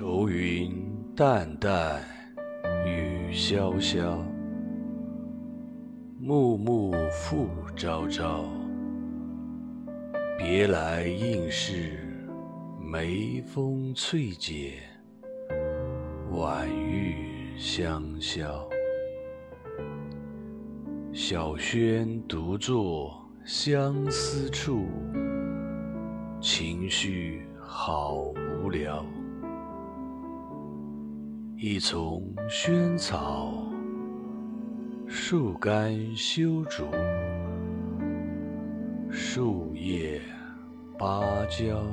愁云淡淡雨潇潇，暮暮复朝朝。别来应是眉峰翠减，晚玉香消。小轩独坐相思处，情绪好无聊。一丛萱草，树干修竹，树叶芭蕉。